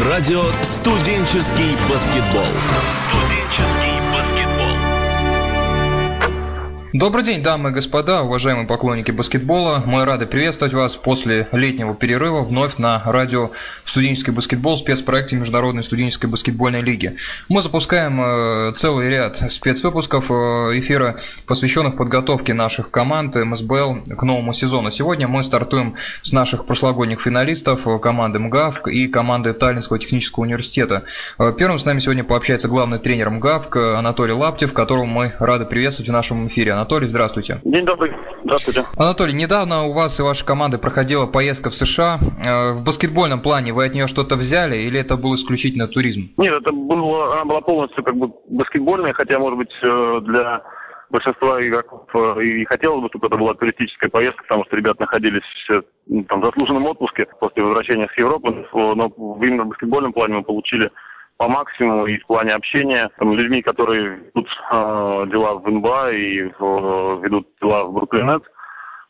Радио «Студенческий баскетбол». Добрый день, дамы и господа, уважаемые поклонники баскетбола. Мы рады приветствовать вас после летнего перерыва вновь на радио «Студенческий баскетбол» спецпроекте Международной студенческой баскетбольной лиги. Мы запускаем э, целый ряд спецвыпусков э, эфира, посвященных подготовке наших команд МСБЛ к новому сезону. Сегодня мы стартуем с наших прошлогодних финалистов э, команды МГАВК и команды Таллинского технического университета. Первым с нами сегодня пообщается главный тренер МГАВК Анатолий Лаптев, которого мы рады приветствовать в нашем эфире. Анатолий, здравствуйте. День добрый. Здравствуйте. Анатолий, недавно у вас и вашей команды проходила поездка в США. Э, в баскетбольном плане вы от нее что-то взяли или это был исключительно туризм? Нет, это было, она была полностью как бы баскетбольная, хотя, может быть, э, для большинства игроков э, и хотелось бы, чтобы это была туристическая поездка, потому что ребята находились ну, там, в заслуженном отпуске после возвращения с Европы, но именно в баскетбольном плане мы получили по максимуму и в плане общения там, людьми, которые ведут э, дела в НБА и в, ведут дела в Бруклин а,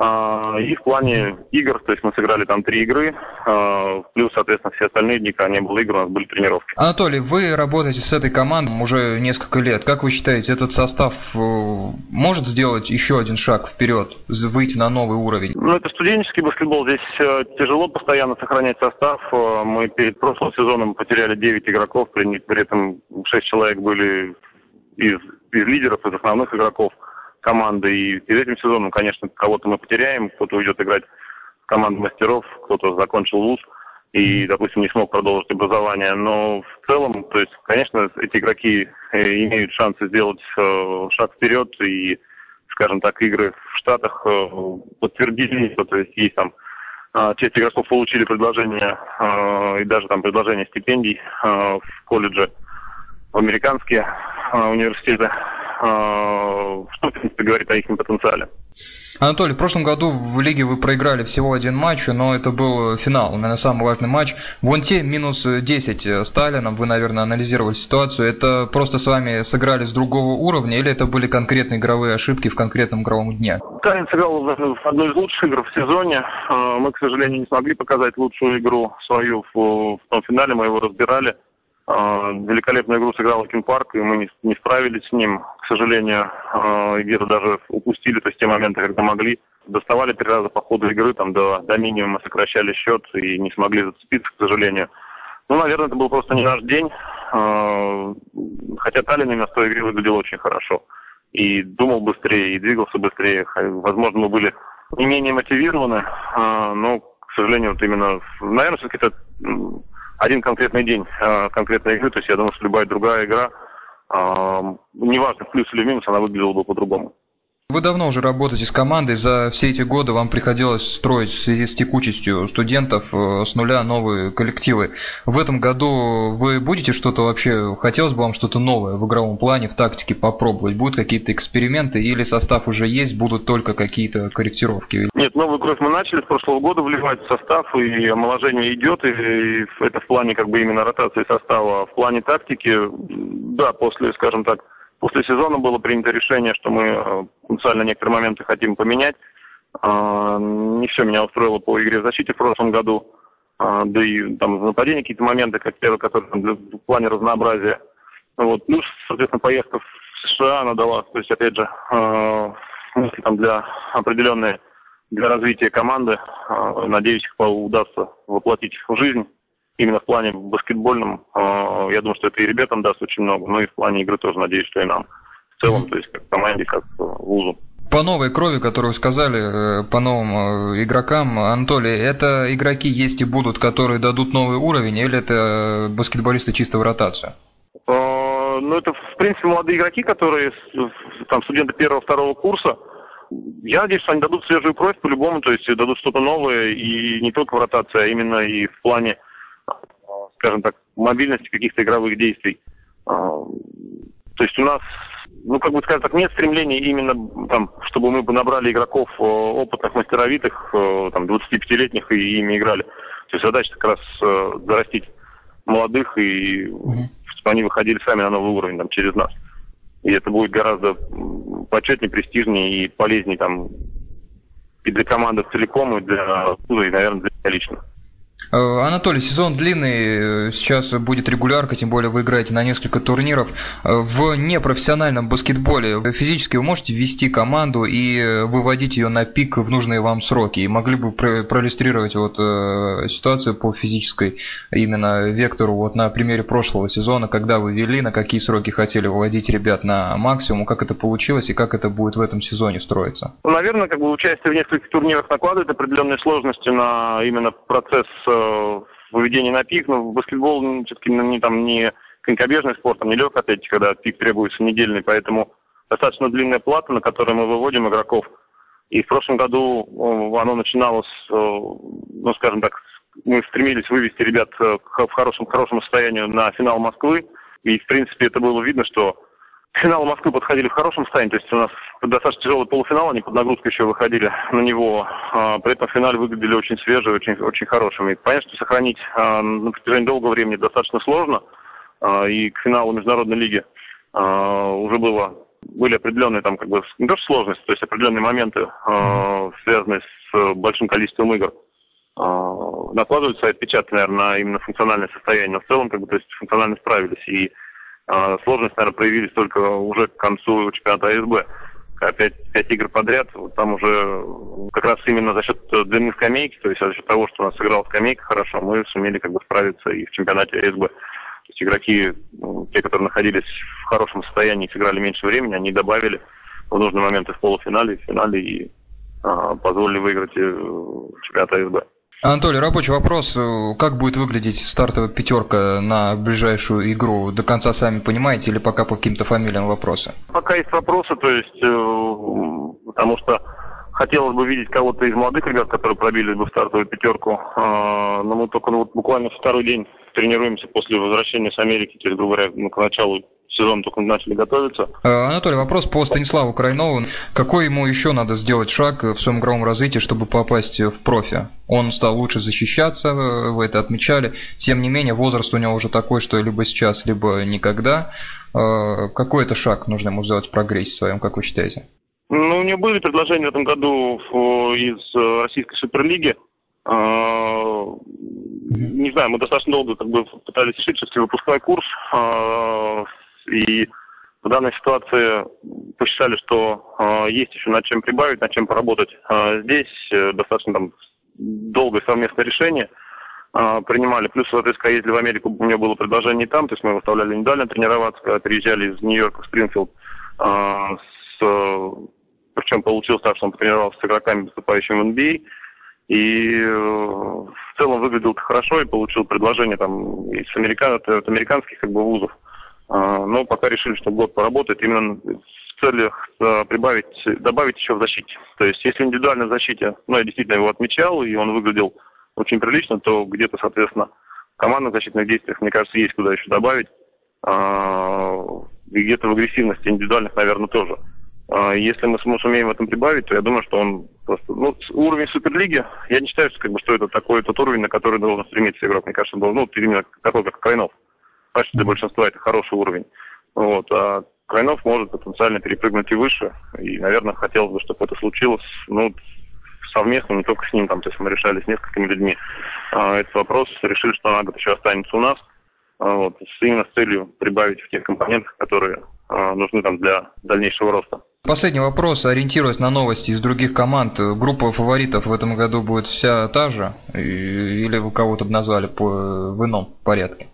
и в плане игр, то есть мы сыграли там три игры, а, плюс, соответственно, все остальные дни, когда не было игр, у нас были тренировки. Анатолий, вы работаете с этой командой уже несколько лет. Как вы считаете, этот состав э, может сделать еще один шаг вперед, выйти на новый уровень? Ну, это студенческий баскетбол. Здесь э, тяжело постоянно сохранять состав. Э, мы перед прошлым сезоном потеряли 9 игроков, при, при этом 6 человек были из, из лидеров, из основных игроков команды. И перед этим сезоном, конечно, кого-то мы потеряем, кто-то уйдет играть в команду мастеров, кто-то закончил вуз и, допустим, не смог продолжить образование. Но в целом, то есть, конечно, эти игроки э, имеют шансы сделать э, шаг вперед и, скажем так, игры в Штатах э, подтвердили, то есть есть там часть игроков получили предложение и даже там предложение стипендий в колледже в американские университеты. А, что, в принципе, говорит о их потенциале. Анатолий, в прошлом году в лиге вы проиграли всего один матч, но это был финал, наверное, самый важный матч. В те минус 10 Сталином, вы, наверное, анализировали ситуацию. Это просто с вами сыграли с другого уровня или это были конкретные игровые ошибки в конкретном игровом дне? Сталин сыграл в одну из лучших игр в сезоне. А, мы, к сожалению, не смогли показать лучшую игру свою в том финале, мы его разбирали. А, великолепную игру сыграл Ким Парк, и мы не, справились с ним. К сожалению, а, где-то даже упустили, то есть те моменты, когда могли. Доставали три раза по ходу игры, там до, до минимума сокращали счет и не смогли зацепиться, к сожалению. Ну, наверное, это был просто не наш день. А, хотя Таллин на той игре выглядел очень хорошо. И думал быстрее, и двигался быстрее. Возможно, мы были не менее мотивированы, но, к сожалению, вот именно, наверное, все-таки это один конкретный день э, конкретной игры, то есть я думаю, что любая другая игра, э, неважно, плюс или минус, она выглядела бы по-другому. Вы давно уже работаете с командой, за все эти годы вам приходилось строить в связи с текучестью студентов э, с нуля новые коллективы. В этом году вы будете что-то вообще, хотелось бы вам что-то новое в игровом плане, в тактике попробовать? Будут какие-то эксперименты или состав уже есть, будут только какие-то корректировки? Нет, новую кровь мы начали с прошлого года вливать в состав, и омоложение идет, и это в плане как бы именно ротации состава. В плане тактики, да, после, скажем так, После сезона было принято решение, что мы э, потенциально некоторые моменты хотим поменять. А, не все меня устроило по игре в защите в прошлом году. А, да и там в нападении какие-то моменты, как первые, которые в плане разнообразия. Вот. Плюс, соответственно, поездка в США она дала, то есть, опять же, мысли там для определенной для развития команды. А, надеюсь, их удастся воплотить в жизнь именно в плане баскетбольном, а, я думаю, что это и ребятам даст очень много, но и в плане игры тоже надеюсь, что и нам. В целом, то есть как команде, как вузу. По новой крови, которую сказали, э, по новым э, игрокам, Анатолий, это игроки есть и будут, которые дадут новый уровень, или это баскетболисты чисто в ротацию? А, ну, это, в принципе, молодые игроки, которые, там, студенты первого-второго курса, я надеюсь, что они дадут свежую кровь по-любому, то есть дадут что-то новое, и не только в ротации, а именно и в плане скажем так, мобильности каких-то игровых действий. А, то есть у нас, ну, как бы скажем так, нет стремления именно, там, чтобы мы бы набрали игроков э, опытных, мастеровитых, э, там, 25-летних и ими играли. То есть задача как раз э, зарастить молодых и чтобы они выходили сами на новый уровень там, через нас. И это будет гораздо почетнее, престижнее и полезнее там и для команды целиком, и для, и, наверное, для меня лично. Э, Анатолий, сезон длинный, э, сейчас будет регулярка, тем более вы играете на несколько турниров. Э, в непрофессиональном баскетболе физически вы можете вести команду и выводить ее на пик в нужные вам сроки. И могли бы проиллюстрировать вот ситуацию по физической именно вектору вот на примере прошлого сезона, когда вы вели, на какие сроки хотели выводить ребят на максимум, как это получилось и как это будет в этом сезоне строиться? Ну, наверное, как бы участие в нескольких турнирах накладывает определенные сложности на именно процесс выведение на пик, но баскетбол ну, все-таки ну, не, там, не конькобежный спорт, там не легкая атлетика, когда пик требуется недельный, поэтому достаточно длинная плата, на которой мы выводим игроков. И в прошлом году оно начиналось, ну, скажем так, мы стремились вывести ребят э, в хорошем, хорошем состоянии на финал Москвы. И, в принципе, это было видно, что к финалу Москвы подходили в хорошем состоянии, то есть у нас достаточно тяжелый полуфинал, они под нагрузкой еще выходили на него. А, при этом в финале выглядели очень свежие, очень, очень хорошими. понятно, что сохранить а, на протяжении долгого времени достаточно сложно. А, и к финалу Международной лиги уже было, были определенные там как бы, не то сложности, то есть определенные моменты, связанные с большим количеством игр накладывают свои отпечатки, наверное, на именно функциональное состояние. Но в целом, как бы, то есть функционально справились. И сложности, наверное, появились только уже к концу чемпионата АСБ. Опять пять игр подряд, там уже как раз именно за счет длины скамейки, то есть за счет того, что у нас сыграла скамейка хорошо, мы сумели как бы справиться и в чемпионате АСБ. То есть игроки, ну, те, которые находились в хорошем состоянии, сыграли меньше времени, они добавили в нужные моменты в полуфинале, в финале и а, позволили выиграть э, чемпионат АСБ. Анатолий, рабочий вопрос. Как будет выглядеть стартовая пятерка на ближайшую игру? До конца сами понимаете или пока по каким-то фамилиям вопросы? Пока есть вопросы, то есть, э, потому что хотелось бы видеть кого-то из молодых ребят, которые пробились бы стартовую пятерку. А, но мы только вот буквально второй день тренируемся после возвращения с Америки, то есть, грубо говоря, к началу сезон только начали готовиться. Э, Анатолий, вопрос по Станиславу Крайнову. Какой ему еще надо сделать шаг в своем игровом развитии, чтобы попасть в профи? Он стал лучше защищаться, вы это отмечали. Тем не менее, возраст у него уже такой, что либо сейчас, либо никогда. Э, какой это шаг нужно ему сделать в прогрессе своем, как вы считаете? Ну, у него были предложения в этом году из э, Российской Суперлиги. Не знаю, мы достаточно долго как бы пытались решить, что если выпускной курс и в данной ситуации посчитали, что э, есть еще над чем прибавить, над чем поработать. Э, здесь э, достаточно там долгое совместное решение э, принимали. Плюс, соответственно, ездили в Америку, у меня было предложение там, то есть мы выставляли недавно тренироваться, когда приезжали из Нью-Йорка в Спрингфилд. Э, с, причем получилось так, что он потренировался с игроками, выступающими в NBA. И э, в целом выглядел хорошо и получил предложение там из американ... от американских как бы вузов. А, но пока решили, что год поработает именно в целях э, прибавить, добавить еще в защите. То есть, если индивидуально в защите, ну, я действительно его отмечал, и он выглядел очень прилично, то где-то, соответственно, в командных защитных действиях, мне кажется, есть куда еще добавить. А, и где-то в агрессивности индивидуальных, наверное, тоже. А, если мы сумеем в этом прибавить, то я думаю, что он просто... Ну, уровень Суперлиги, я не считаю, что, как бы, что это такой тот уровень, на который должен стремиться игрок. Мне кажется, должен, ну, именно такой, как Крайнов почти для большинства это хороший уровень. Вот, а Крайнов может потенциально перепрыгнуть и выше. И, наверное, хотелось бы, чтобы это случилось, ну, совместно, не только с ним, там, то есть мы решали с несколькими людьми а, этот вопрос, решили, что она еще останется у нас, а, вот, именно с целью прибавить в тех компонентах, которые а, нужны там для дальнейшего роста. Последний вопрос, ориентируясь на новости из других команд, группа фаворитов в этом году будет вся та же, или вы кого-то бы назвали по, в ином порядке?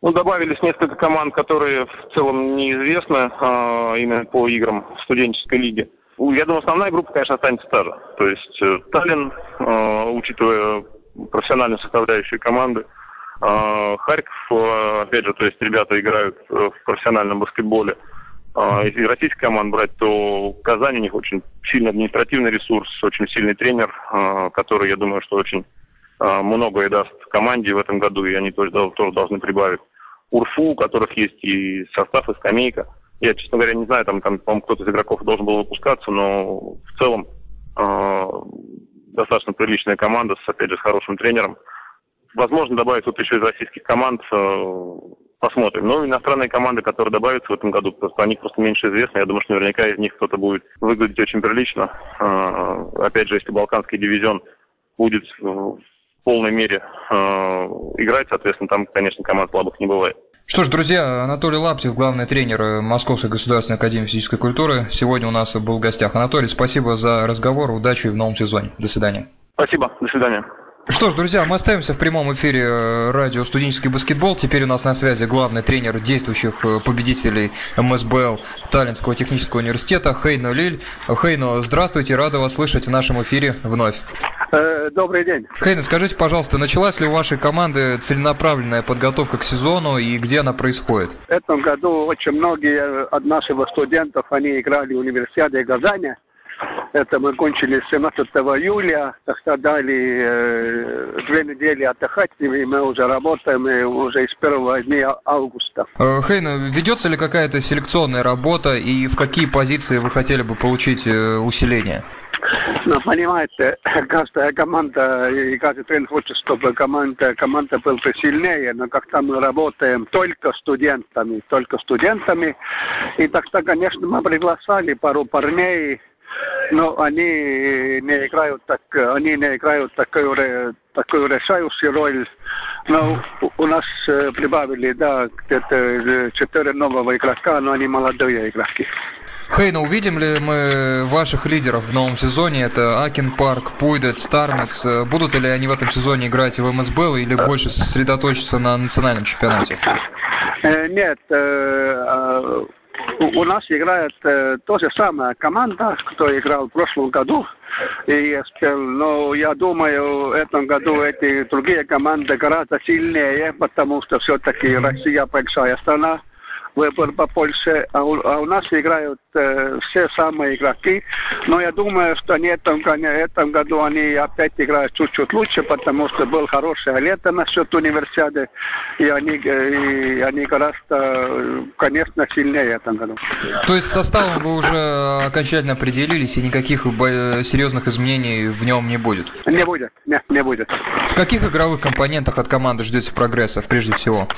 Ну, добавились несколько команд, которые в целом неизвестны а, именно по играм студенческой лиги. Я думаю, основная группа, конечно, останется та же. То есть э, Таллин, э, учитывая профессиональную составляющую команды, э, Харьков, э, опять же, то есть ребята играют в профессиональном баскетболе. Э, если российских команд брать, то Казань у них очень сильный административный ресурс, очень сильный тренер, э, который, я думаю, что очень э, многое даст команде в этом году, и они тоже, тоже должны прибавить. Урфу, у которых есть и состав, и скамейка. Я, честно говоря, не знаю, там, там по-моему, кто-то из игроков должен был выпускаться, но в целом э, достаточно приличная команда, с, опять же, с хорошим тренером. Возможно, добавить тут еще из российских команд, э, посмотрим. Но иностранные команды, которые добавятся в этом году, просто о них просто меньше известно. Я думаю, что наверняка из них кто-то будет выглядеть очень прилично. Э, опять же, если Балканский дивизион будет полной мере э, играть, соответственно, там, конечно, команд слабых не бывает. Что ж, друзья, Анатолий Лаптев, главный тренер Московской государственной академии физической культуры, сегодня у нас был в гостях. Анатолий, спасибо за разговор, удачи в новом сезоне. До свидания. Спасибо, до свидания. Что ж, друзья, мы остаемся в прямом эфире э, радио «Студенческий баскетбол». Теперь у нас на связи главный тренер действующих э, победителей МСБЛ Таллинского технического университета Хейно Лиль. Хейно, здравствуйте, рада вас слышать в нашем эфире вновь. Э, добрый день. Хейна, скажите, пожалуйста, началась ли у вашей команды целенаправленная подготовка к сезону и где она происходит? В этом году очень многие от наших студентов, они играли в универсиаде Казани. Это мы кончили 17 июля, тогда дали э, две недели отдыхать, и мы уже работаем и уже с первого дня августа. Э, Хейна, ведется ли какая-то селекционная работа и в какие позиции вы хотели бы получить э, усиление? Ну, понимаете, каждая команда и каждый тренер хочет, чтобы команда, команда была сильнее, но когда мы работаем только студентами, только студентами, и тогда, конечно, мы приглашали пару парней, но они не играют так, они не играют такую, такую решающую роль. Но у нас э, прибавили, да, где-то четыре нового игрока, но они молодые игроки. Хейна, увидим ли мы ваших лидеров в новом сезоне? Это Акин Парк, Пуйдет, Стармец. Будут ли они в этом сезоне играть в МСБЛ или больше сосредоточиться на национальном чемпионате? Э, нет, у нас играет э, то же самое команда, кто играл в прошлом году. И, но я думаю, в этом году эти другие команды гораздо сильнее, потому что все-таки Россия большая страна выбор побольше, а у, а у нас играют э, все самые игроки. Но я думаю, что они этом, этом году они опять играют чуть-чуть лучше, потому что был хорошее лето насчет универсиады, и они, и они гораздо, конечно, сильнее этом году. То есть составом вы уже окончательно определились, и никаких серьезных изменений в нем не будет? Не будет, нет, не будет. В каких игровых компонентах от команды ждете прогресса, прежде всего?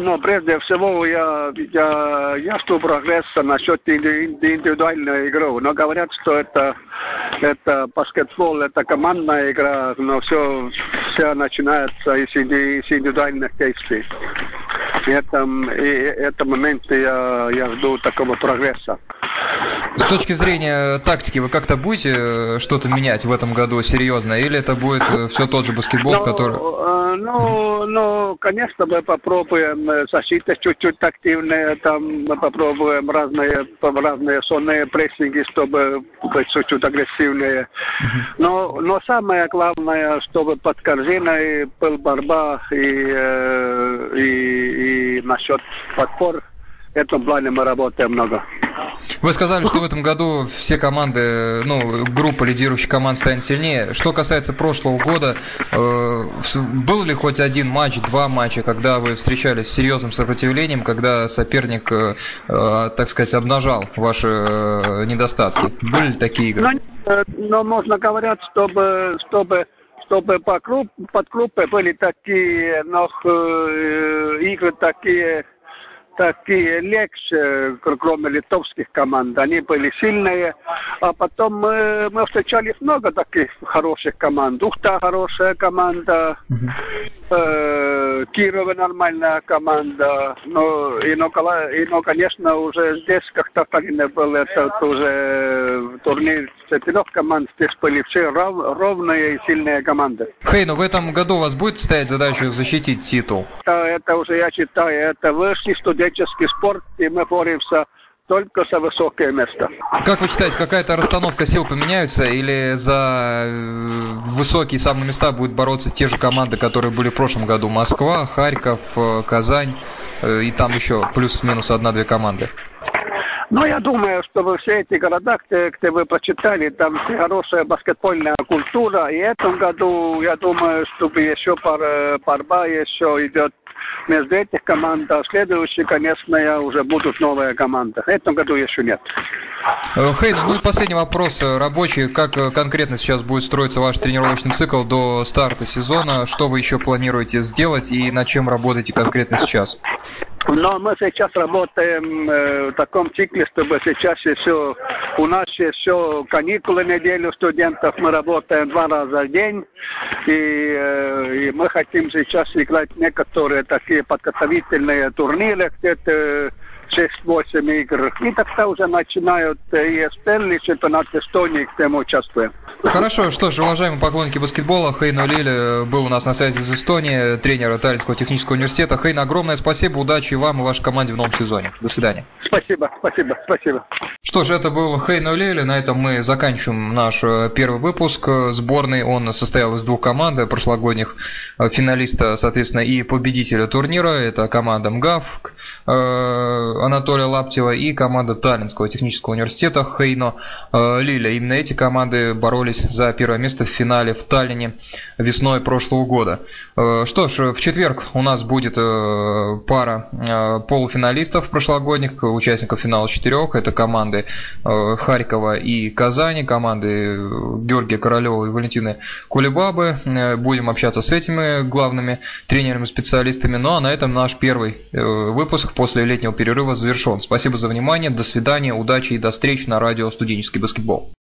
Но прежде всего я, я, я жду прогресса насчет индивидуальной игры. Но говорят, что это, это баскетбол, это командная игра, но все, все начинается из, из индивидуальных действий. И этом, и этом моменте я, я жду такого прогресса. С точки зрения тактики, вы как-то будете э, что-то менять в этом году серьезно, или это будет э, все тот же баскетбол, ну, который... Э, ну, ну, конечно, мы попробуем защита чуть-чуть активная, там мы попробуем разные, разные сонные прессинги, чтобы быть чуть-чуть агрессивнее. Но, но самое главное, чтобы под корзиной был борьба и, и, и насчет подпор в этом плане мы работаем много. Вы сказали, что в этом году все команды, ну, группа лидирующих команд станет сильнее. Что касается прошлого года, э, был ли хоть один матч, два матча, когда вы встречались с серьезным сопротивлением, когда соперник, э, э, так сказать, обнажал ваши э, недостатки? Были ли такие игры? Но, э, но можно говорить, чтобы, чтобы чтобы по групп, под группой были такие, но э, игры такие такие легче, кроме литовских команд. Они были сильные. А потом мы, мы встречались много таких хороших команд. Ухта хорошая команда. Э, Кирова нормальная команда. Но, и, но, и, но, конечно, уже здесь как-то Таллине был этот уже турнир четырех команд. Здесь были все ров, ровные и сильные команды. Хей, ну в этом году у вас будет стоять задача защитить титул? Это, это уже, я считаю, это высший студенческий спорт, и мы боремся только за высокое место. Как вы считаете, какая-то расстановка сил поменяется или за э, высокие самые места будут бороться те же команды, которые были в прошлом году? Москва, Харьков, э, Казань э, и там еще плюс-минус одна-две команды. Ну, я думаю, что во все эти города, где, где вы прочитали, там хорошая баскетбольная культура. И в этом году, я думаю, чтобы еще пар, борьба еще идет между этих команд, а следующий, конечно, уже будут новые команды. В этом году еще нет. Э, Хейн, ну и последний вопрос э, рабочий. Как э, конкретно сейчас будет строиться ваш тренировочный цикл до старта сезона? Что вы еще планируете сделать и над чем работаете конкретно сейчас? Но мы сейчас работаем э, в таком цикле, чтобы сейчас еще у нас еще каникулы неделю студентов, мы работаем два раза в день, и, э, и мы хотим сейчас играть некоторые такие подготовительные турниры где-то 6-8 игр. И тогда уже начинают и СПЛ, и чемпионат Эстонии, где мы участвуем. Хорошо, что ж, уважаемые поклонники баскетбола, Хейн Лили был у нас на связи из Эстонии, тренер Таллинского технического университета. Хейн, огромное спасибо, удачи вам и вашей команде в новом сезоне. До свидания. Спасибо, спасибо, спасибо. Что ж, это был Хейн Лили. На этом мы заканчиваем наш э, первый выпуск сборной. Он состоял из двух команд, прошлогодних э, финалиста, соответственно, и победителя турнира. Это команда МГАФ, э, Анатолия Лаптева и команда Таллинского технического университета Хейно Лиля. Именно эти команды боролись за первое место в финале в Таллине весной прошлого года. Что ж, в четверг у нас будет пара полуфиналистов прошлогодних, участников финала четырех. Это команды Харькова и Казани, команды Георгия Королева и Валентины Кулебабы. Будем общаться с этими главными тренерами-специалистами. Ну а на этом наш первый выпуск после летнего перерыва завершен. Спасибо за внимание, до свидания, удачи и до встречи на радио «Студенческий баскетбол».